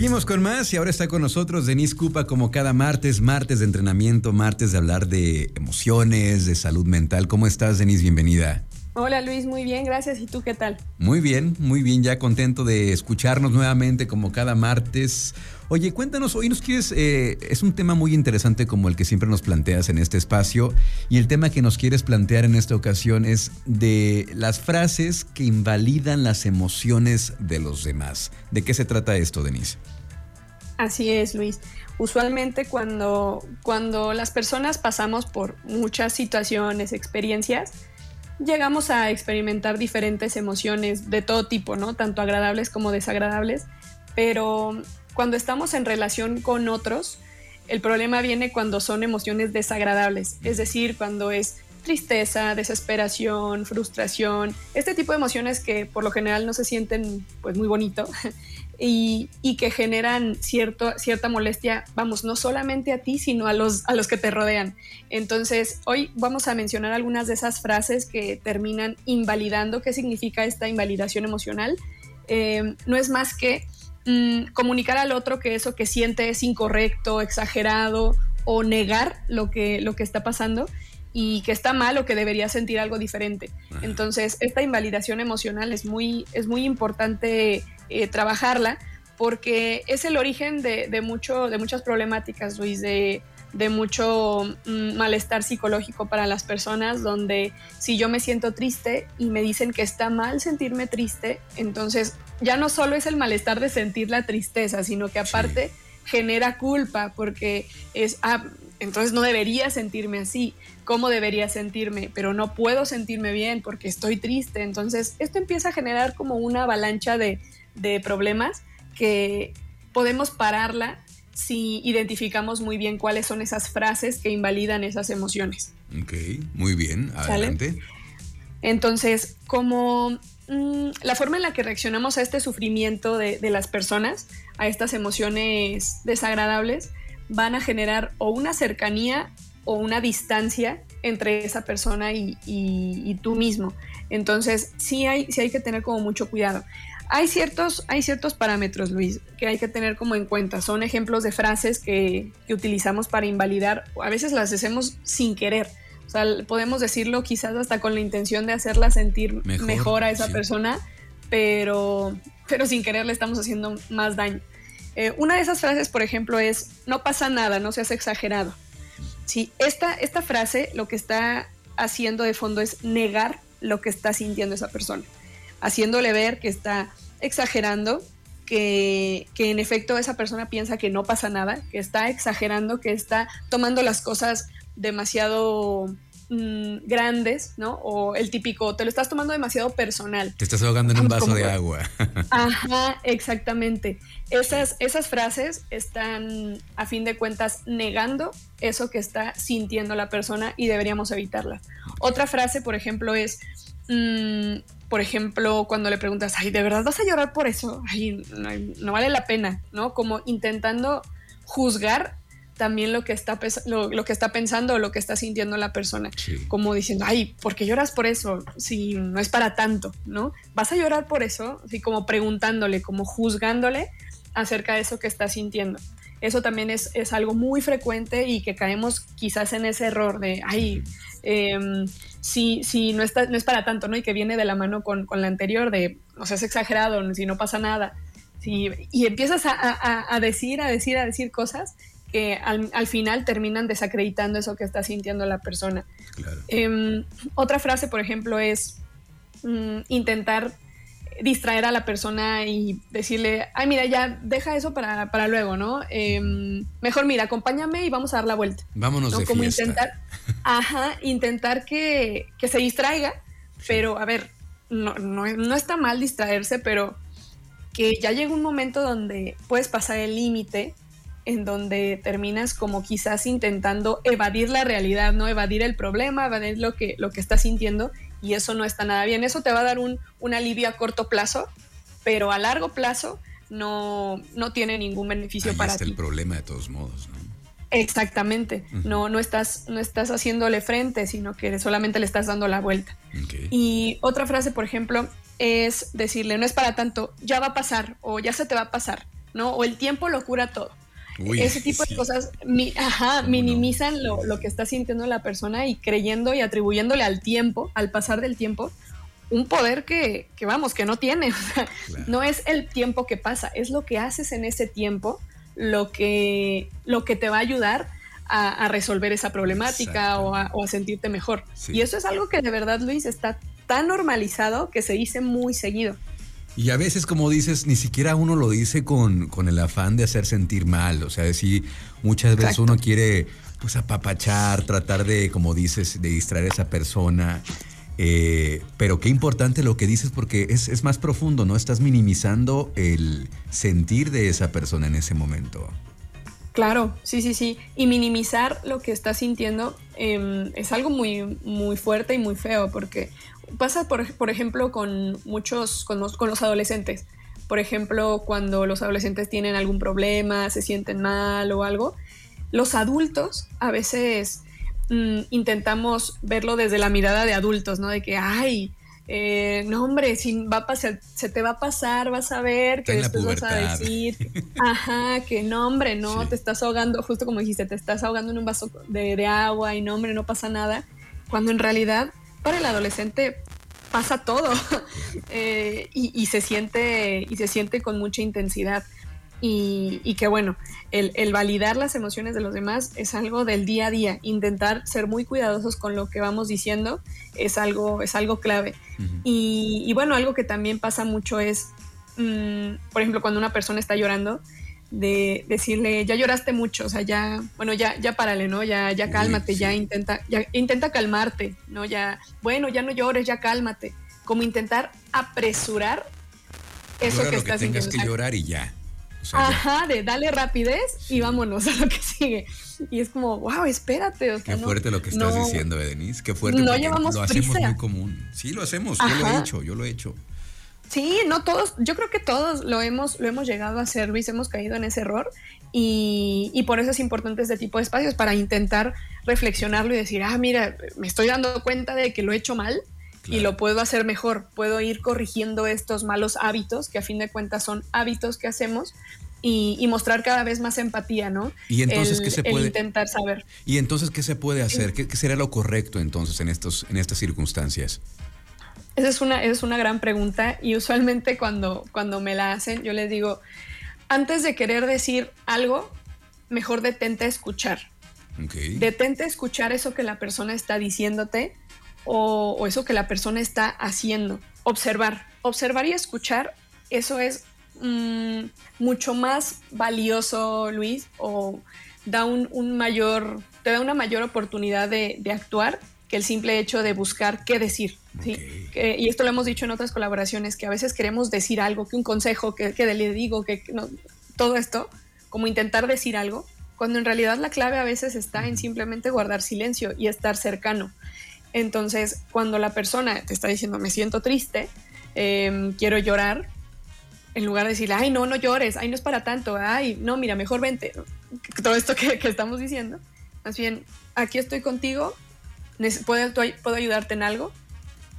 Seguimos con más y ahora está con nosotros Denise Cupa como cada martes, martes de entrenamiento, martes de hablar de emociones, de salud mental. ¿Cómo estás, Denise? Bienvenida. Hola Luis, muy bien, gracias. ¿Y tú qué tal? Muy bien, muy bien, ya contento de escucharnos nuevamente como cada martes. Oye, cuéntanos, hoy nos quieres, eh, es un tema muy interesante como el que siempre nos planteas en este espacio y el tema que nos quieres plantear en esta ocasión es de las frases que invalidan las emociones de los demás. ¿De qué se trata esto, Denise? Así es, Luis. Usualmente cuando, cuando las personas pasamos por muchas situaciones, experiencias, llegamos a experimentar diferentes emociones de todo tipo, ¿no? Tanto agradables como desagradables, pero cuando estamos en relación con otros, el problema viene cuando son emociones desagradables, es decir, cuando es tristeza, desesperación, frustración, este tipo de emociones que por lo general no se sienten pues muy bonito y, que generan cierto, cierta molestia, vamos, no solamente a ti, sino a los, a los que te rodean. Entonces, hoy vamos a mencionar algunas de esas frases que terminan invalidando qué significa esta invalidación emocional. Eh, no es más que mm, comunicar al otro que eso que siente es incorrecto, exagerado o negar lo que, lo que está pasando y que está mal o que debería sentir algo diferente. Entonces, esta invalidación emocional es muy, es muy importante eh, trabajarla porque es el origen de, mucho, de muchas problemáticas, Luis, de, mucho mm, malestar psicológico para las personas, donde si yo me siento triste y me dicen que está mal sentirme triste, entonces ya no solo es el malestar de sentir la tristeza, sino que aparte genera culpa porque es, ah, entonces no debería sentirme así, ¿cómo debería sentirme? Pero no puedo sentirme bien porque estoy triste, entonces esto empieza a generar como una avalancha de, de problemas que podemos pararla si identificamos muy bien cuáles son esas frases que invalidan esas emociones. Ok, muy bien, adelante. Entonces, como mm, la forma en la que reaccionamos a este sufrimiento de, las personas, a estas emociones desagradables, van a generar o una cercanía o una distancia entre esa persona y, y, tú mismo. Entonces, sí hay, sí hay que tener como mucho cuidado. Hay ciertos, hay ciertos parámetros, Luis, que hay que tener como en cuenta. Son ejemplos de frases que, utilizamos para invalidar. A veces las hacemos sin querer. O sea, podemos decirlo quizás hasta con la intención de hacerla sentir mejor, a esa persona, pero, pero sin querer le estamos haciendo más daño. Eh, una de esas frases, por ejemplo, es, no pasa nada, no seas exagerado. Sí, esta, esta frase lo que está haciendo de fondo es negar lo que está sintiendo esa persona haciéndole ver que está exagerando, que, en efecto esa persona piensa que no pasa nada, que está exagerando, que está tomando las cosas demasiado mm, grandes, ¿no? O el típico, te lo estás tomando demasiado personal. Te estás ahogando en un vaso de agua. Ajá, exactamente. Esas, esas frases están, a fin de cuentas, negando eso que está sintiendo la persona y deberíamos evitarlas. Otra frase, por ejemplo, es, mm, por ejemplo, cuando le preguntas, ay, ¿de verdad vas a llorar por eso? Ay, no, vale la pena, ¿no? Como intentando juzgar también lo que está, lo, que está pensando o lo que está sintiendo la persona. Como diciendo, ay, ¿por qué lloras por eso? Si no es para tanto, ¿no? ¿Vas a llorar por eso? Así como preguntándole, como juzgándole acerca de eso que está sintiendo. Eso también es, es algo muy frecuente y que caemos quizás en ese error de, ay, eh, si, si no, está, no es para tanto, ¿no? Y que viene de la mano con, la anterior de, o sea, es exagerado, si no pasa nada. y empiezas a, decir, a decir, a decir cosas que al, final terminan desacreditando eso que está sintiendo la persona. Em, otra frase, por ejemplo, es mm, intentar distraer a la persona y decirle, ay, mira, ya deja eso para, para luego, ¿no? Em, mejor, mira, acompáñame y vamos a dar la vuelta. Vámonos de Como fiesta. intentar, ajá, intentar que, que se distraiga, pero a ver, no, no, no está mal distraerse, pero que ya llega un momento donde puedes pasar el límite en donde terminas como quizás intentando evadir la realidad, ¿no? Evadir el problema, evadir lo que, lo que estás sintiendo y eso no está nada bien. Eso te va a dar un, alivio a corto plazo, pero a largo plazo no, no tiene ningún beneficio para está el problema de todos modos, ¿no? Exactamente, no, no, estás, no estás haciéndole frente, sino que solamente le estás dando la vuelta. Y otra frase, por ejemplo, es decirle, no es para tanto, ya va a pasar o ya se te va a pasar, ¿no? O el tiempo lo cura todo. Ese tipo de cosas ajá, minimizan lo, lo, que está sintiendo la persona y creyendo y atribuyéndole al tiempo, al pasar del tiempo, un poder que, que vamos, que no tiene. No es el tiempo que pasa, es lo que haces en ese tiempo lo que, lo que te va a ayudar a, resolver esa problemática o a, sentirte mejor. Y eso es algo que de verdad, Luis, está tan normalizado que se dice muy seguido. Y a veces, como dices, ni siquiera uno lo dice con, con el afán de hacer sentir mal. O sea, decir, muchas veces uno quiere pues apapachar, tratar de, como dices, de distraer a esa persona. Eh, pero qué importante lo que dices porque es, es, más profundo, ¿no? Estás minimizando el sentir de esa persona en ese momento. Claro, sí, sí, sí. Y minimizar lo que estás sintiendo em, es algo muy, muy fuerte y muy feo porque pasa, por, por ejemplo, con muchos, con los, con los adolescentes. Por ejemplo, cuando los adolescentes tienen algún problema, se sienten mal o algo, los adultos a veces Mm, intentamos verlo desde la mirada de adultos, ¿no? De que, ay, eh, no hombre, si va a pasar, se te va a pasar, vas a ver que después vas a decir, ajá, que no hombre, no, te estás ahogando, justo como dijiste, te estás ahogando en un vaso de, agua y no hombre, no pasa nada, cuando en realidad para el adolescente pasa todo eh, y, se siente y se siente con mucha intensidad y, que bueno, el, validar las emociones de los demás es algo del día a día. Intentar ser muy cuidadosos con lo que vamos diciendo es algo, es algo clave. y, bueno, algo que también pasa mucho es, mm, por ejemplo, cuando una persona está llorando, de decirle, ya lloraste mucho, o sea, ya, bueno, ya, ya párale, ¿no? Ya, ya cálmate, ya intenta, ya intenta calmarte, ¿no? Ya, bueno, ya no llores, ya cálmate. Como intentar apresurar eso que, estás que tengas que llorar y ya. Ajá, de dale rapidez y vámonos a lo que sigue. Y es como, wow, espérate. Qué fuerte lo que estás diciendo, Denise. Qué fuerte. No llevamos lo hacemos muy común. Sí, lo hacemos. Yo lo he hecho, yo lo he hecho. Sí, no todos, yo creo que todos lo hemos, lo hemos llegado a hacer, Luis, hemos caído en ese error y, y, por eso es importante este tipo de espacios para intentar reflexionarlo y decir, ah, mira, me estoy dando cuenta de que lo he hecho mal, y lo puedo hacer mejor. Puedo ir corrigiendo estos malos hábitos, que a fin de cuentas son hábitos que hacemos, y, mostrar cada vez más empatía, ¿no? Y entonces, ¿qué se puede intentar saber? Y entonces, ¿qué se puede hacer? ¿Qué, sería lo correcto entonces en, estos, en estas circunstancias? Esa es una, es una gran pregunta y usualmente cuando, cuando me la hacen, yo les digo, antes de querer decir algo, mejor detente a escuchar. Detente a escuchar eso que la persona está diciéndote o, eso que la persona está haciendo. Observar, observar y escuchar, eso es mm, mucho más valioso, Luis, o da un, mayor, te da una mayor oportunidad de, actuar que el simple hecho de buscar qué decir. ¿sí? y esto lo hemos dicho en otras colaboraciones, que a veces queremos decir algo, que un consejo, que, le digo, que todo esto, como intentar decir algo, cuando en realidad la clave a veces está en simplemente guardar silencio y estar cercano. Entonces, cuando la persona te está diciendo, me siento triste, em, quiero llorar, en lugar de decirle, ay, no, no llores, ay, no es para tanto, ay, no, mira, mejor vente, todo esto que, estamos diciendo, más bien, aquí estoy contigo, ¿puedo, puedo ayudarte en algo?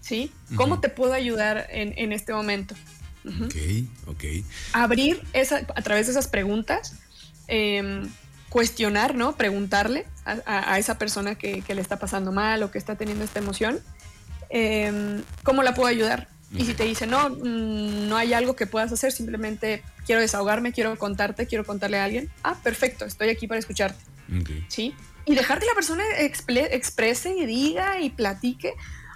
¿Sí? ¿Cómo te puedo ayudar en, este momento? Ok, ok. Abrir esa, a través de esas preguntas, em, cuestionar, ¿no? Preguntarle a, esa persona que, le está pasando mal o que está teniendo esta emoción, em, ¿cómo la puedo ayudar? Y si te dice, no, mm, no hay algo que puedas hacer, simplemente quiero desahogarme, quiero contarte, quiero contarle a alguien, ah, perfecto, estoy aquí para escucharte. ¿Sí? Y dejar que la persona exprese y diga y platique.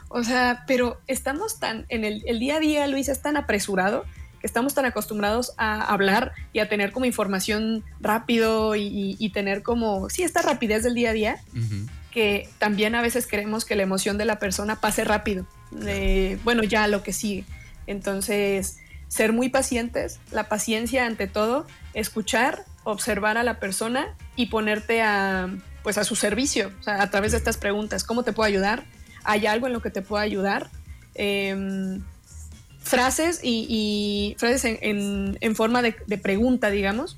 O sea, pero estamos tan, en el, el día a día, Luis, es tan apresurado estamos tan acostumbrados a hablar y a tener como información rápido y, tener como, sí, esta rapidez del día a día, que también a veces queremos que la emoción de la persona pase rápido. bueno, ya lo que sigue. Entonces, ser muy pacientes, la paciencia ante todo, escuchar, observar a la persona y ponerte a, pues a su servicio, a través de estas preguntas, ¿cómo te puedo ayudar? ¿Hay algo en lo que te pueda ayudar? Eh, frases y, frases en, forma de, pregunta, digamos,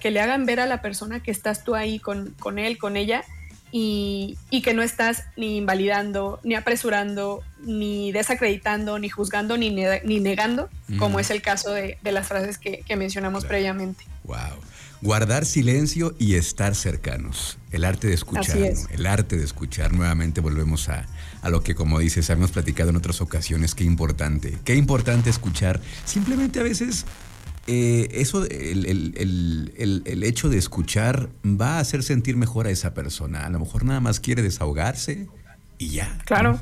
que le hagan ver a la persona que estás tú ahí con, él, con ella, y, que no estás ni invalidando, ni apresurando, ni desacreditando, ni juzgando, ni, ni negando, como es el caso de, las frases que, mencionamos previamente. Wow. Guardar silencio y estar cercanos. El arte de escuchar. El arte de escuchar. Nuevamente volvemos a, a lo que, como dices, habíamos platicado en otras ocasiones. Qué importante. Qué importante escuchar. Simplemente a veces eh, eso, el, hecho de escuchar va a hacer sentir mejor a esa persona. A lo mejor nada más quiere desahogarse y ya. Claro.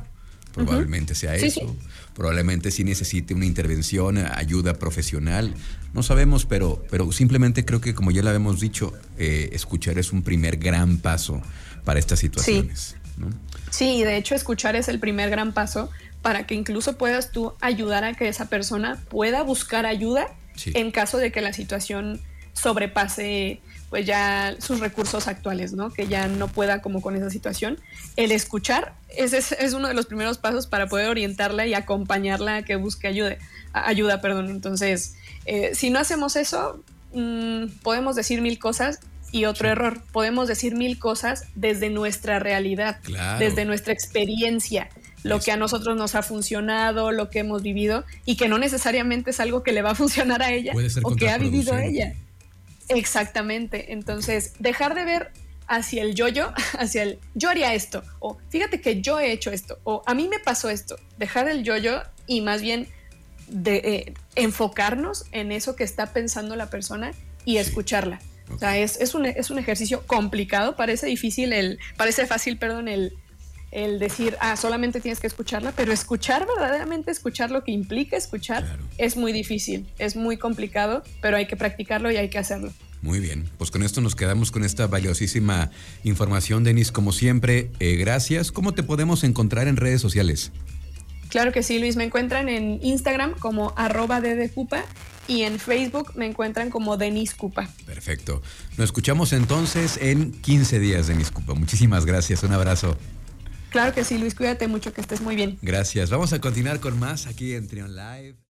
Probablemente sea eso. Probablemente sí necesite una intervención, ayuda profesional. No sabemos, pero, pero simplemente creo que, como ya lo habíamos dicho, eh, escuchar es un primer gran paso para estas situaciones. Sí. sí, de hecho, escuchar es el primer gran paso para que incluso puedas tú ayudar a que esa persona pueda buscar ayuda en caso de que la situación sobrepase pues ya sus recursos actuales, ¿no? Que ya no pueda como con esa situación. El escuchar ese es, uno de los primeros pasos para poder orientarla y acompañarla a que busque ayuda. ayuda perdón. Entonces, eh, si no hacemos eso, mm, podemos decir mil cosas y otro error, podemos decir mil cosas desde nuestra realidad, desde nuestra experiencia lo que a nosotros nos ha funcionado, lo que hemos vivido y que no necesariamente es algo que le va a funcionar a ella o que ha vivido ella. Exactamente. Entonces, dejar de ver hacia el yo-yo, hacia el yo haría esto, o fíjate que yo he hecho esto, o a mí me pasó esto. Dejar el yo-yo y más bien de, eh, enfocarnos en eso que está pensando la persona y escucharla. O sea, es, es, un, es un ejercicio complicado, parece difícil, el, parece fácil, perdón, el, el decir, ah, solamente tienes que escucharla, pero escuchar verdaderamente, escuchar lo que implica escuchar, es muy difícil, es muy complicado, pero hay que practicarlo y hay que hacerlo. Muy bien, pues con esto nos quedamos con esta valiosísima información, Denis. Como siempre, eh, gracias. ¿Cómo te podemos encontrar en redes sociales? Claro que sí, Luis. Me encuentran en Instagram como arroba dedecupa y en Facebook me encuentran como Denis Cupa. Perfecto. Nos escuchamos entonces en 15 días, Denis Cupa. Muchísimas gracias. Un abrazo. Claro que sí, Luis, cuídate mucho, que estés muy bien. Gracias. Vamos a continuar con más aquí en Trion Live.